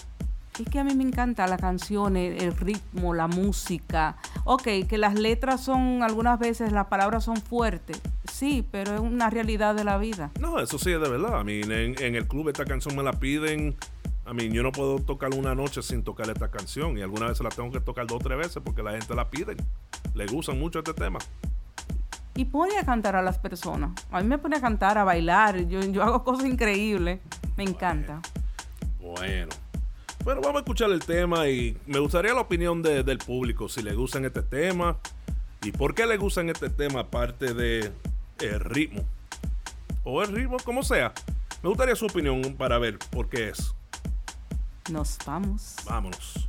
Es que a mí me encanta la canción, el, el ritmo, la música. Ok, que las letras son, algunas veces las palabras son fuertes. Sí, pero es una realidad de la vida. No, eso sí es de verdad. A mí en, en el club esta canción me la piden. A mí yo no puedo tocar una noche sin tocar esta canción. Y algunas veces la tengo que tocar dos o tres veces porque la gente la pide. Le gustan mucho este tema. Y pone a cantar a las personas. A mí me pone a cantar, a bailar. Yo, yo hago cosas increíbles. Me encanta. Bueno. Bueno, vamos a escuchar el tema y me gustaría la opinión de- del público, si le gustan este tema y por qué le gustan este tema aparte de el ritmo. O el ritmo, como sea. Me gustaría su opinión para ver por qué es. Nos vamos. Vámonos.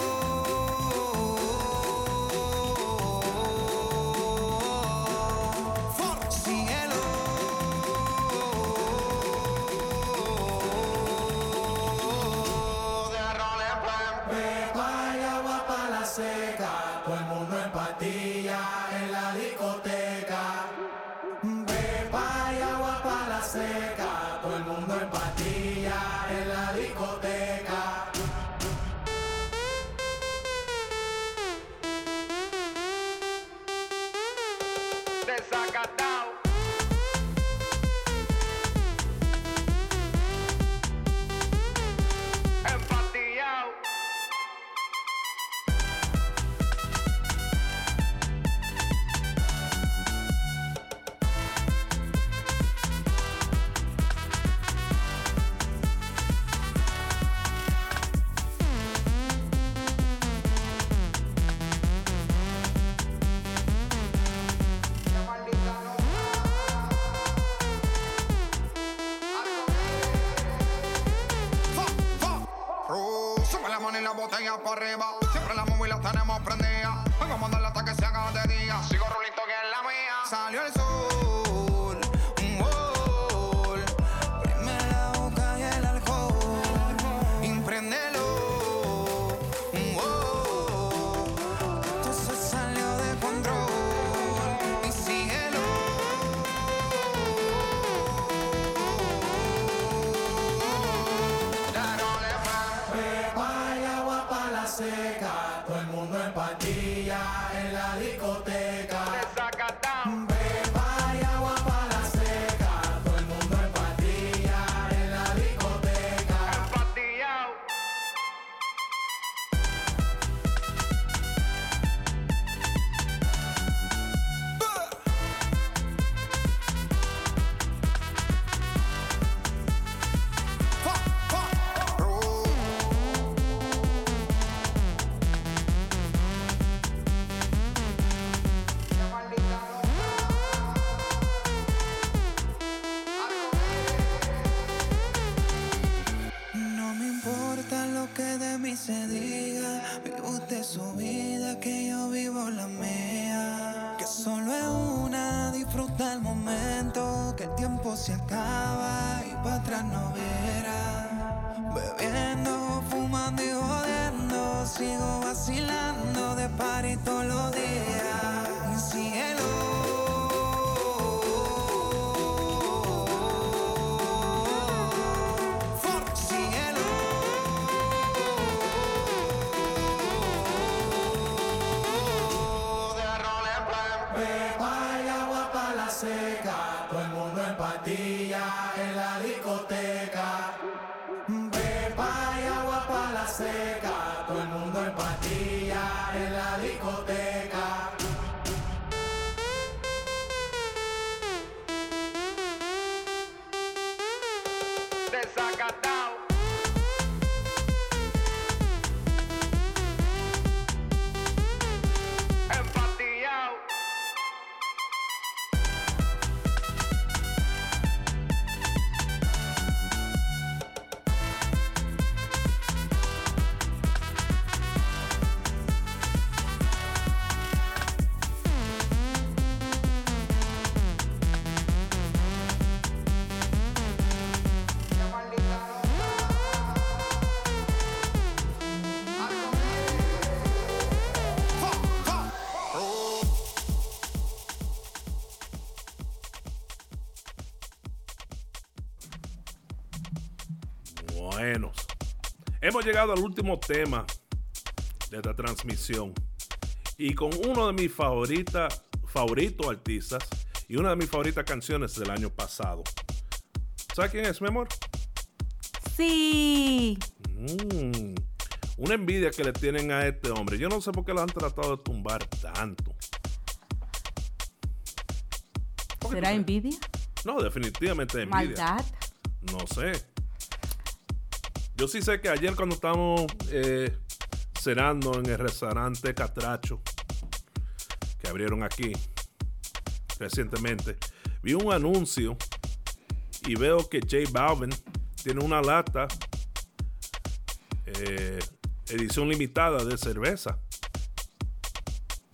Se acaba y para atrás no verá. Bebiendo, fumando y jodiendo, sigo vacilando de party todos los días. Hemos llegado al último tema de esta transmisión. Y con uno de mis favoritas, favoritos artistas y una de mis favoritas canciones del año pasado. ¿Sabes quién es, mi amor? Sí. Mm, una envidia que le tienen a este hombre. Yo no sé por qué lo han tratado de tumbar tanto. ¿Será envidia? No, definitivamente envidia. ¿Maldad? No sé. Yo sí sé que ayer cuando estábamos eh, cenando en el restaurante Catracho, que abrieron aquí recientemente, vi un anuncio y veo que J Balvin tiene una lata eh, edición limitada de cerveza.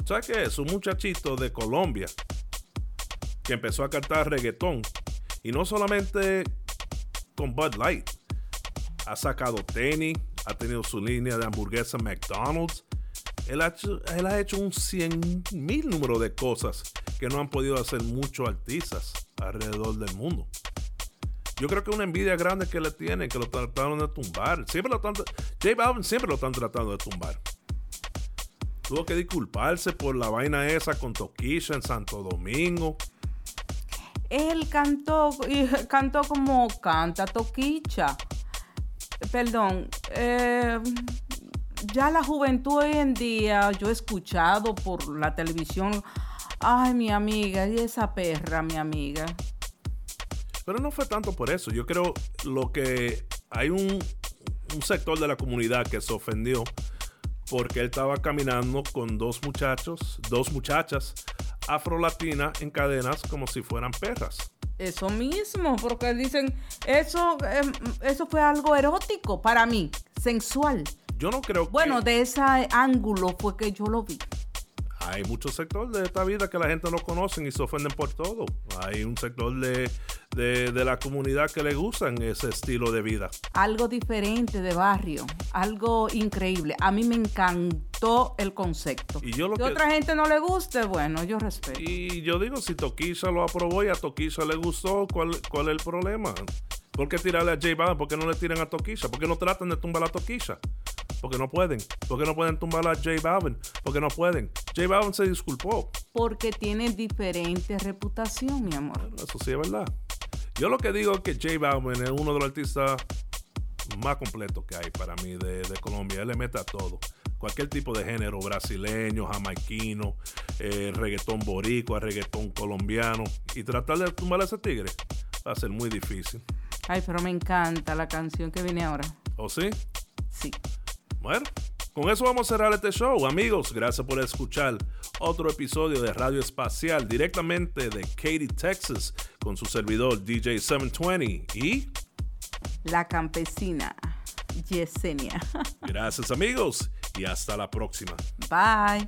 ¿Sabes qué es? Un muchachito de Colombia que empezó a cantar reggaetón. Y no solamente con Bud Light. Ha sacado tenis, ha tenido su línea de hamburguesa McDonald's. Él ha hecho, un 100 mil número de cosas que no han podido hacer muchos artistas alrededor del mundo. Yo creo que una envidia grande que le tienen, que lo trataron de tumbar. Siempre lo están, J Balvin siempre lo están tratando de tumbar. Tuvo que disculparse por la vaina esa con Toquisha en Santo Domingo. Él cantó cantó como canta Toquicha. Perdón. eh, ya la juventud hoy en día, yo he escuchado por la televisión. Ay, mi amiga, y esa perra, mi amiga. Pero no fue tanto por eso. Yo creo lo que hay un, un sector de la comunidad que se ofendió porque él estaba caminando con dos muchachos, dos muchachas afrolatinas en cadenas como si fueran perras. Eso mismo, porque dicen, eso, em, eso fue algo erótico para mí, sensual. Yo no creo Bueno, de ese ángulo fue que yo lo vi. Hay muchos sectores de esta vida que la gente no conoce y se ofenden por todo. Hay un sector de, de- de la comunidad que le gustan ese estilo de vida. Algo diferente de barrio, algo increíble. A mí me encantó el concepto. Y yo lo que que- otra gente no le guste, bueno, yo respeto. Y yo digo, si Toquisha lo aprobó y a Toquisha le gustó, ¿cuál, cuál es el problema? ¿Por qué tirarle a J Balvin? ¿Por qué no le tiran a Toquisha? ¿Por qué no tratan de tumbar a Toquisha? Porque no pueden. ¿Por qué no pueden tumbar a J Balvin? Porque no pueden. J Balvin se disculpó. Porque tiene diferente reputación, mi amor. Eso sí es verdad. Yo lo que digo es que J Balvin es uno de los artistas más completos que hay para mí de, de Colombia. Él le mete a todo. Cualquier tipo de género, brasileño, jamaiquino, eh, reggaetón boricua, reggaetón colombiano. Y tratar de tumbar a ese tigre va a ser muy difícil. Ay, pero me encanta la canción que viene ahora. ¿O sí? Sí. Bueno, con eso vamos a cerrar este show. Amigos, gracias por escuchar otro episodio de Radio Espacial directamente de Katy, Texas, con su servidor DJ 720. Y La campesina Yesenia. gracias amigos y hasta la próxima. Bye.